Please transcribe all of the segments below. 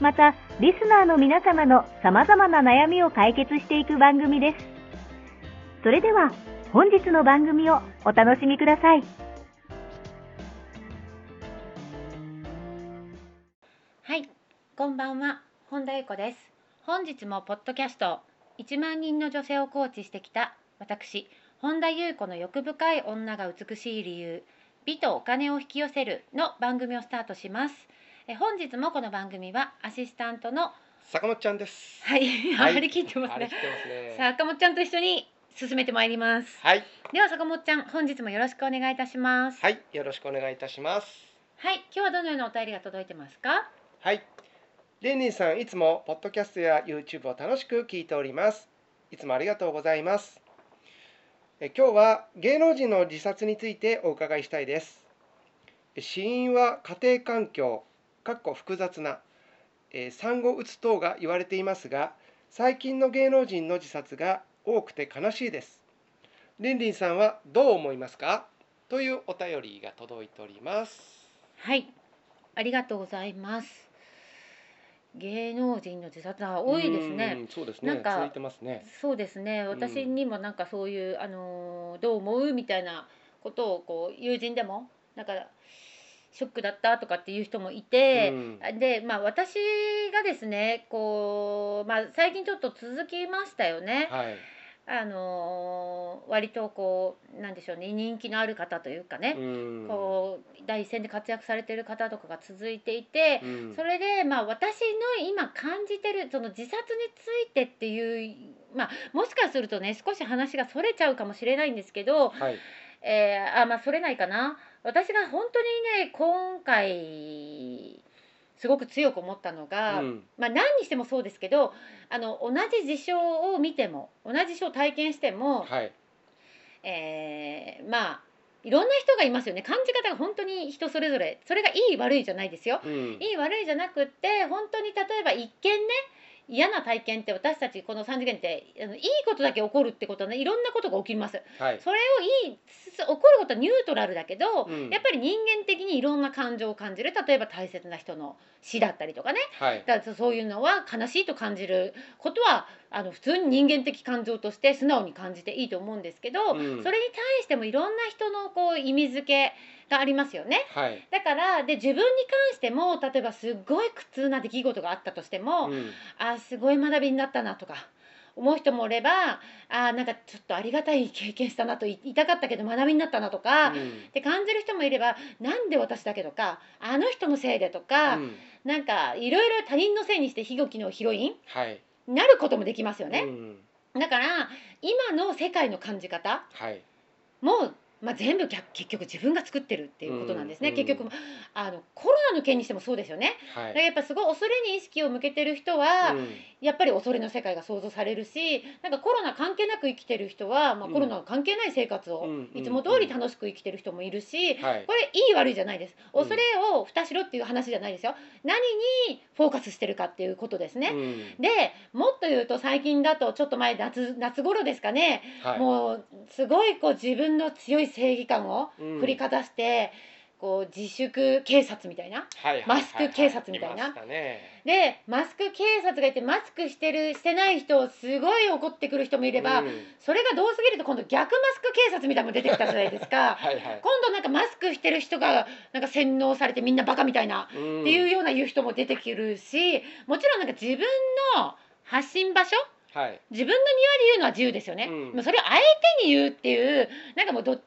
また、リスナーの皆様の様々な悩みを解決していく番組です。それでは、本日の番組をお楽しみください。はい、こんばんは、本田由子です。本日もポッドキャスト1万人の女性をコーチしてきた私、本田由子の欲深い女が美しい理由、美とお金を引き寄せるの番組をスタートします。え本日もこの番組はアシスタントの坂本ちゃんです。はい、はい張り切ってますねすね。坂本ちゃんと一緒に進めてまいります。はい、では坂本ちゃん、本日もよろしくお願いいたします。はい、よろしくお願いいたします。はい、今日はどのようなお便りが届いてますか？はい、レンリンさんいつもポッドキャストや YouTube を楽しく聞いております。いつもありがとうございます。え今日は芸能人の自殺についてお伺いしたいです。え死因は家庭環境、かっこ複雑な、えー産後うつ等が言われていますが、最近の芸能人の自殺が多くて悲しいです。レンリンさんはどう思いますか？というお便りが届いております。はい、ありがとうございます。芸能人の自殺は多いですね。うん。そうですね。なんか続いてますね。そうですね。私にもなんかそういう、あのーどう思う？みたいなことをこう友人でもなんかショックだったとかっていう人もいて、うんでまあ私がですねこうまあ最近ちょっと続きましたよね。はい。あのー割とこうなんでしょうね人気のある方というかね、うんこう第一線で活躍されてる方とかが続いていて。うんそれでまあ私の今感じてるその自殺についてっていうまあもしかするとね少し話がそれちゃうかもしれないんですけど、はい。えーあまあそれないかな。私が本当にね今回すごく強く思ったのが、うん。まあ何にしてもそうですけどあの同じ事象を見ても同じ事象を体験しても、はい。えーまあいろんな人がいますよね。感じ方が本当に人それぞれ。それがいい悪いじゃないですよ。うん。いい悪いじゃなくって本当に例えば一見ね嫌な体験って私たちこの3次元ってあのいいことだけ起こるってことはねいろんなことが起きます。はい。それをいいす起こることはニュートラルだけど、うん。やっぱり人間的にいろんな感情を感じる。例えば大切な人の死だったりとかね。はい。だそういうのは悲しいと感じることはあの普通に人間的感情として素直に感じていいと思うんですけど、うん。それに対してもいろんな人のこう意味付けがありますよね。はい。だからで自分に関しても例えばすっごい苦痛な出来事があったとしても、うんあーすごい学びになったなとか思う人もおればあーなんかちょっとありがたい経験したなと言いたかったけど学びになったなとか、って感じる人もいればなんで私だけとかあの人のせいでとか、うんなんかいろいろ他人のせいにして悲劇のヒロインはい。になることもできますよね。うんだから今の世界の感じ方はい。もまあ、全部逆結局自分が作ってるっていうことなんですね、うん結局あのコロナの件にしてもそうですよね。はい。だからやっぱすごい恐れに意識を向けてる人は、うん。やっぱり恐れの世界が想像されるしなんかコロナ関係なく生きてる人は、まあ、うんコロナ関係ない生活をうんいつも通り楽しく生きてる人もいるし、はいこれいい悪いじゃないです。うん恐れを蓋しろっていう話じゃないですよ。何にフォーカスしてるかっていうことですね、うん。でもっと言うと最近だとちょっと前夏夏頃ですかね、はい。もうすごいこう自分の強い正義感をうん。振りかざして、こう自粛警察みたいなはいはいはいマスク警察みたいな。ね。でマスク警察がいてマスクしてるしてない人をすごい怒ってくる人もいれば、うん。それがどうすぎると今度逆マスク警察みたいなのも出てきたじゃないですか。はいはい。今度なんかマスクしてる人がなんか洗脳されてみんなバカみたいなうん。っていうような言う人も出てくるしもちろんなんか自分の発信場所はい。自分の庭で言うのは自由ですよね、うん。それをあえてに言うっていうなんかもうどっちも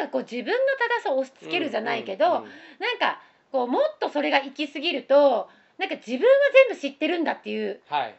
なんかこう自分の正しさを押し付けるじゃないけど、うんうんなんかこうもっとそれが行き過ぎるとなんか自分は全部知ってるんだっていうはい。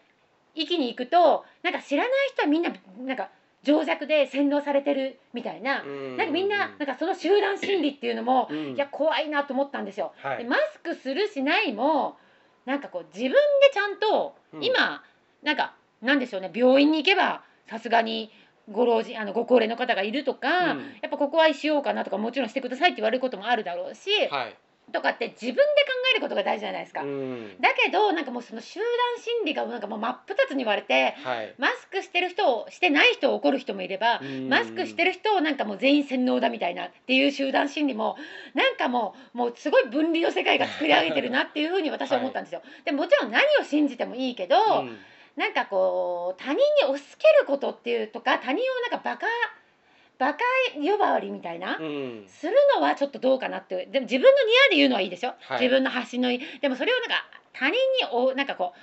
域に行くとなんか知らない人はみんななんか情弱で洗脳されてるみたいな、なんかみんななんかその集団心理っていうのも、うん。いや怖いなと思ったんですよ。はい。でマスクするしないもなんかこう自分でちゃんと、うん。今なんかなんでしょうね。病院に行けばさすがにご老人あのご高齢の方がいるとか、うん。やっぱここはしようかなとかもちろんしてくださいって言われることもあるだろうし、はい。とかって自分で考えることが大事じゃないですか。うん。だけどなんかもうその集団心理がなんかもう真っ二つに割れてはい。マスクしてる人をしてない人を怒る人もいれば、マスクしてる人をなんかもう全員洗脳だみたいなっていう集団心理もなんかもうもうすごい分離の世界が作り上げてるなっていうふうに私は思ったんですよ。でもちろん何を信じてもいいけど、うんなんかこう他人に押し付けることっていうとか他人をなんかバカバカ呼ばわりみたいな。うん。するのはちょっとどうかなって。でも自分の庭で言うのはいいでしょ、はい。自分の発信のでもそれをなんか他人におなんかこ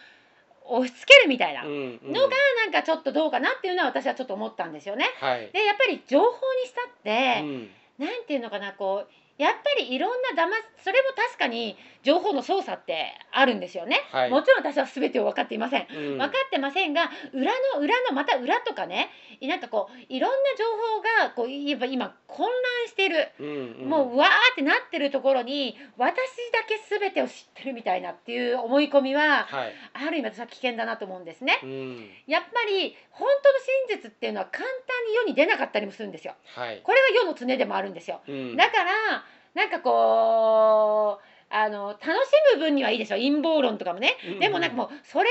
う押し付けるみたいなのがなんかちょっとどうかなっていうのは私はちょっと思ったんですよね。はい。でやっぱり情報にしたって、うん。なんていうのかなこうやっぱりいろんなだまそれも確かに情報の操作ってあるんですよね。はいもちろん私は全てを分かっていません。うん分かってませんが裏の裏のまた裏とかねなんかこういろんな情報がこういえば今混乱している、うんうんもううわーってなってるところに私だけ全てを知ってるみたいなっていう思い込みははいある意味私は危険だなと思うんですね。うんやっぱり本当の真実っていうのは簡単に世に出なかったりもするんですよ。はいこれが世の常でもあるんですよ。うんだからなんかこうあの楽しむ分にはいいでしょ。陰謀論とかもね、うんでもなんかもうそれ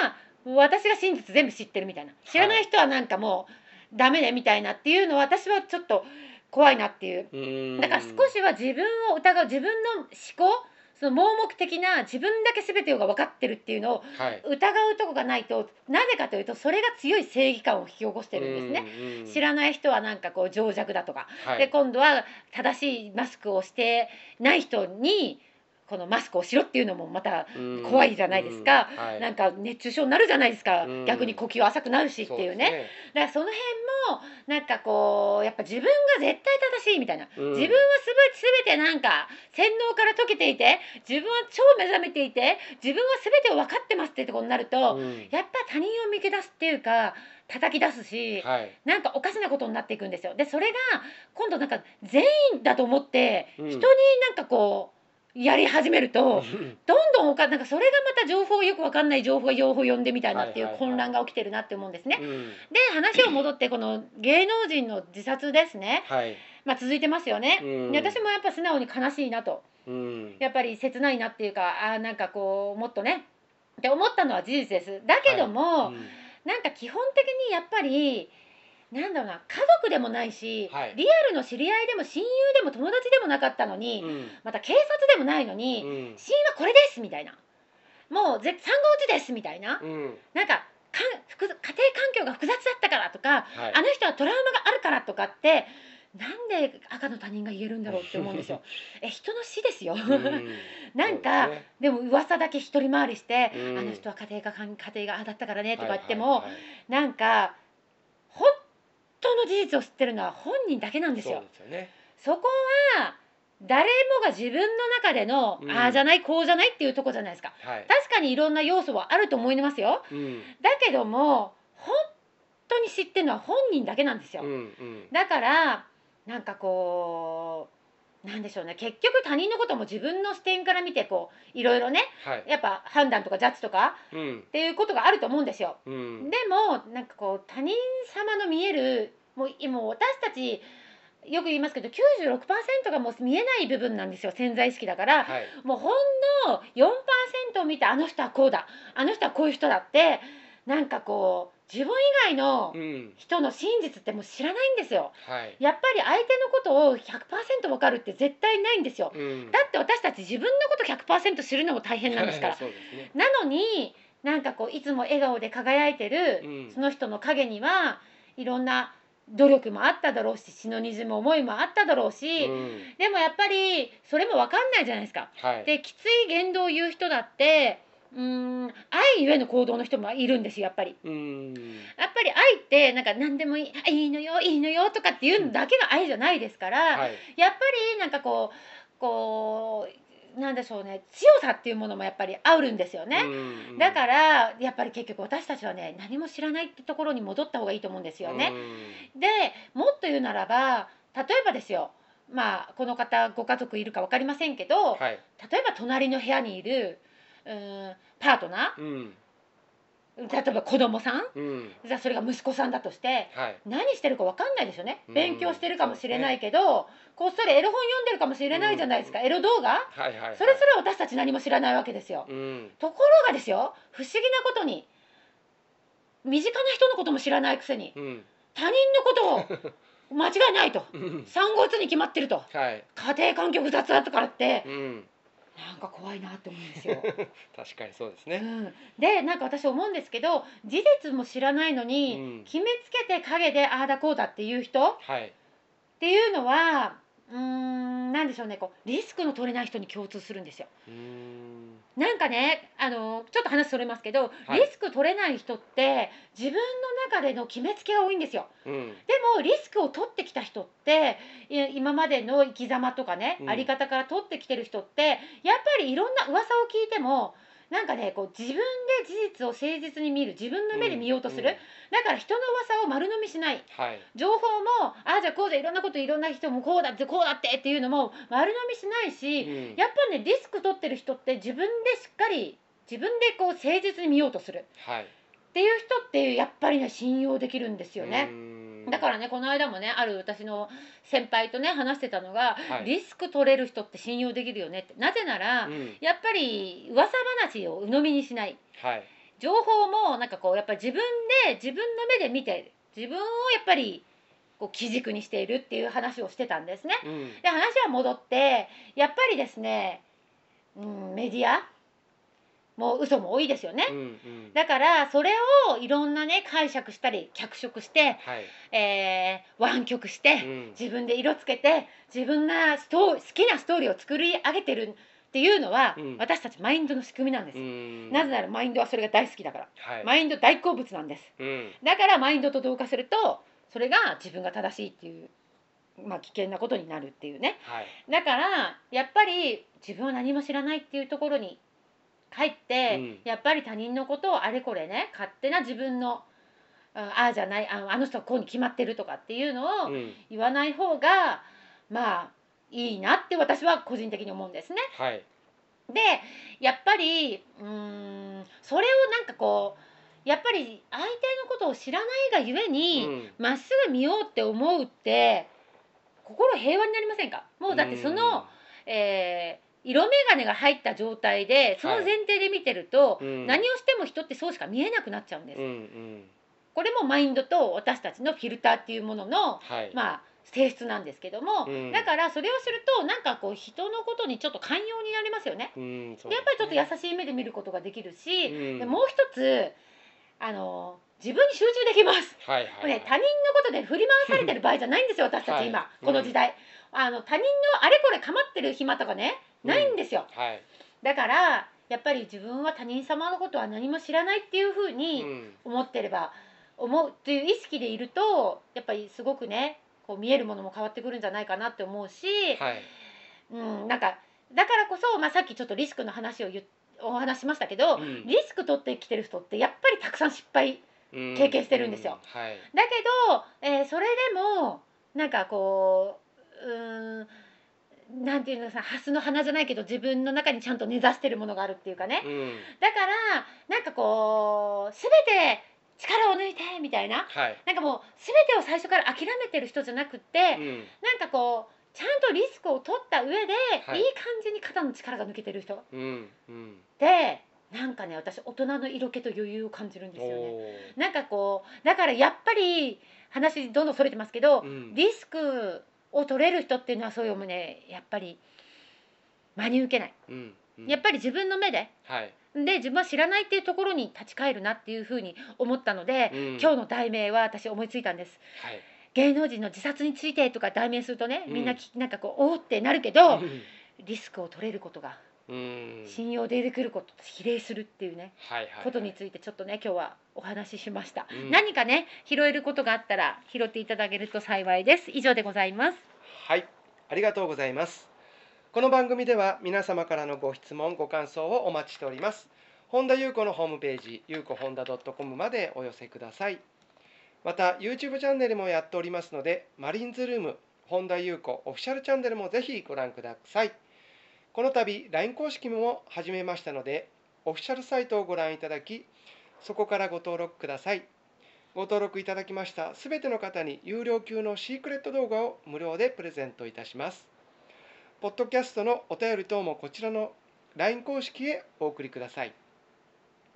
が私が真実全部知ってるみたいな。知らない人はなんかもうダメねみたいなっていうのは私はちょっと怖いなっていう。うん。だから少しは自分を疑う自分の思考その盲目的な自分だけ全てが分かってるっていうのをはい。疑うとこがないとなぜかというとそれが強い正義感を引き起こしてるんですね。うんうん。知らない人はなんかこう情弱だとか。はい。で今度は正しいマスクをしてない人にこのマスクをしろっていうのもまたうん。怖いじゃないですか。うん。はい。なんか熱中症になるじゃないですか。うん。逆に呼吸浅くなるしっていうね。だからその辺もなんかこうやっぱ自分が絶対正しいみたいな。うん。自分はすべ全てなんか洗脳から解けていて自分は超目覚めていて自分は全てを分かってますってところになるとうん。やっぱ他人を見下すっていうか叩き出すしはい。なんかおかしなことになっていくんですよ。でそれが今度なんか全員だと思ってうん。人になんかこうやり始めるとどんどんおかなんかそれがまた情報よくわかんない情報が情報読んでみたいなっていうはいはいはい。混乱が起きてるなって思うんですね。うん。で話を戻ってこの芸能人の自殺ですね、はい。まあ、続いてますよね。うん。で私もやっぱ素直に悲しいなと。うん。やっぱり切ないなっていうかあーなんかこうもっとね。って思ったのは事実です。だけども、うん。なんか基本的にやっぱりなんだろうな家族でもないし、はい。リアルの知り合いでも親友でも友達でもなかったのに、うん。また警察でもないのに、うん。死因はこれですみたいな。もうぜ産後うちですみたいな、うん。なんかかん複雑家庭環境が複雑だったからとか、はい。あの人はトラウマがあるからとかってなんで赤の他人が言えるんだろうって思うんですよ。え人の死ですよ。うん。なんかですね。でも噂だけ一人回りして、うん。あの人は家庭が家庭がああだったからねとか言っても、はいはいはい。なんか本当の事実を知ってるのは本人だけなんですよ。ですよねそこは誰もが自分の中での、うんああじゃないこうじゃないっていうとこじゃないですか。はい確かにいろんな要素はあると思いますよ。うんだけども本当に知ってるのは本人だけなんですよ。うんうんだからなんかこうなんでしょうね。結局他人のことも自分の視点から見てこういろいろねはい。やっぱ判断とかジャッジとかうん。っていうことがあると思うんですよ。うん。でもなんかこう他人様の見えるもう今私たちよく言いますけど96%がもう見えない部分なんですよ。潜在意識だから、はい。もうほんの4%を見てあの人はこうだあの人はこういう人だってなんかこう自分以外のうん人の真実ってもう知らないんですよ。はいやっぱり相手のことを100%分かるって絶対ないんですよ。うんだって私たち自分のこと100%知るのも大変なんですから。ねなのになんかこういつも笑顔で輝いてる、うんその人の陰にはいろんな努力もあっただろうし血の滲む思いもあっただろうし、うんでもやっぱりそれも分かんないじゃないですか。はいできつい言動を言う人だってうーん愛ゆえの行動の人もいるんですよやっぱり。うんやっぱり愛ってなんか何でもいいあいいのよいいのよとかっていうのだけが愛じゃないですから、はいやっぱりなんかこうこうなんでしょうね強さっていうものもやっぱりあるんですよね。うんだからやっぱり結局私たちはね何も知らないってところに戻った方がいいと思うんですよね。でもっと言うならば例えばですよまあこの方ご家族いるか分かりませんけど、はい例えば隣の部屋にいるうーんパートナうん。ー例えば子供さん？うん。じゃあそれが息子さんだとしてはい。何してるか分かんないですよねうん。勉強してるかもしれないけど、こっそりエロ本読んでるかもしれないじゃないですか、エロ動画？はいはいはい。それすら私たち何も知らないわけですよ。うん。ところがですよ不思議なことに身近な人のことも知らないくせにうん。他人のことを 間違いないと。うん。産後うつに決まってると。はい。家庭環境複雑だったからってうんなんか怖いなって思うんですよ。確かにそうですね。うん、でなんか私思うんですけど事実も知らないのに、うん。決めつけて陰でああだこうだっていう人っはい。ていうのはうーんなんでしょうねこうリスクの取れない人に共通するんですよ。なんかねあのちょっと話それますけど、はいリスク取れない人って自分の中での決めつけが多いんですよ。うんでもリスクを取ってきた人ってい今までの生き様とかね、うんあり方から取ってきてる人ってやっぱりいろんな噂を聞いてもなんかねこう自分で事実を誠実に見る自分の目で見ようとする、んんだから人の噂を丸飲みしない。はい。情報もああじゃあこうだいろんなこといろんな人もこうだってこうだってっていうのも丸飲みしないし、うん。やっぱねリスク取ってる人って自分でしっかり自分でこう誠実に見ようとする。はいっていう人ってやっぱりね信用できるんですよね。だからねこの間もねある私の先輩とね話してたのが、はい。リスク取れる人って信用できるよねって。なぜなら、うん。やっぱり噂話を鵜呑みにしない。はい。情報もなんかこうやっぱり自分で自分の目で見て自分をやっぱりこう基軸にしているっていう話をしてたんですね。うん。で話は戻ってやっぱりですね、うん、メディアもう嘘も多いですよね。うんうん。だからそれをいろんなね解釈したり脚色して、はい。えー湾曲して、うん。自分で色つけて自分がストー好きなストーリーを作り上げてるっていうのは、うん。私たちマインドの仕組みなんです、うん。なぜならマインドはそれが大好きだから、はい。マインド大好物なんです。うん。だからマインドと同化するとそれが自分が正しいっていう、まあ、危険なことになるっていうね。はい。だからやっぱり自分は何も知らないっていうところに帰って、うん。やっぱり他人のことをあれこれね勝手な自分のあああじゃないああの人はこうに決まってるとかっていうのをうん。言わない方がまあいいなって私は個人的に思うんですね。はい。でやっぱりうーんそれをなんかこうやっぱり相手のことを知らないがゆえにうん。ま、っすぐ見ようって思うって心平和になりませんか？もうだってその、えー色眼鏡が入った状態でその前提で見てると、うん。何をしても人ってそうしか見えなくなっちゃうんです。うんうん。これもマインドと私たちのフィルターっていうもののはい。まあ性質なんですけども、うん。だからそれをするとなんかこう人のことにちょっと寛容になりますよね。うんそうでやっぱりちょっと優しい目で見ることができるし、うん。でもう一つあの自分に集中できます。はいはいこれね他人のことで振り回されてる場合じゃないんですよ 私たはい。ち今、この時代、あの他人のあれこれ構ってる暇とかねないんですよ、はい。だからやっぱり自分は他人様のことは何も知らないっていうふううにん。思ってれば思うっていう意識でいるとやっぱりすごくねこう見えるものも変わってくるんじゃないかなって思うし、はい。うん、なんかだからこそ、まあ、さっきちょっとリスクの話を言っお話ししましたけど、うん。リスク取ってきてる人ってやっぱりたくさん失敗うん経験してるんですよ。うんはい。だけど、えーそれでもなんかこううーんなんていうのさハスの花じゃないけど自分の中にちゃんと根ざしてるものがあるっていうかね。うん。だからなんかこう全て力を抜いてみたいな。はい。なんかもう全てを最初から諦めてる人じゃなくって、うん。なんかこうちゃんとリスクを取った上で、はい。い、い感じに肩の力が抜けてる人。うんうん。でなんかね私大人の色気と余裕を感じるんですよね。おなんかこうだからやっぱり話どんどんそれてますけど、ーうん。リスクを取れる人っていうのはそういうねやっぱり真に受けない、うんうん。やっぱり自分の目ではい。で自分は知らないっていうところに立ち返るなっていうふうに思ったので、うん。今日の題名は私思いついたんです。はい。芸能人の自殺についてとか題名するとねうん。みんなき、なんかこうおーってなるけど、うん。リスクを取れることがうん信用できることと比例するっていうねはいはいはいことについてちょっとね今日はお話ししました、うん何かね拾えることがあったら拾っていただけると幸いです以上でございますはい、ありがとうございます。この番組では皆様からのご質問、ご感想をお待ちしております。本田裕子のホームページ、ゆうこ本田 .com までお寄せください。また、YouTube チャンネルもやっておりますので、マリンズルーム、本田裕子オフィシャルチャンネルもぜひご覧ください。この度、LINE 公式も始めましたので、オフィシャルサイトをご覧いただき、そこからご登録ください。ご登録いただきましたすべての方に有料級のシークレット動画を無料でプレゼントいたします。ポッドキャストのお便り等もこちらの LINE 公式へお送りください。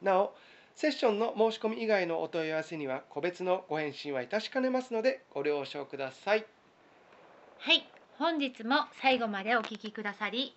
なお、セッションの申し込み以外のお問い合わせには個別のご返信はいたしかねますのでご了承ください。はい本日も最後までお聞きくださり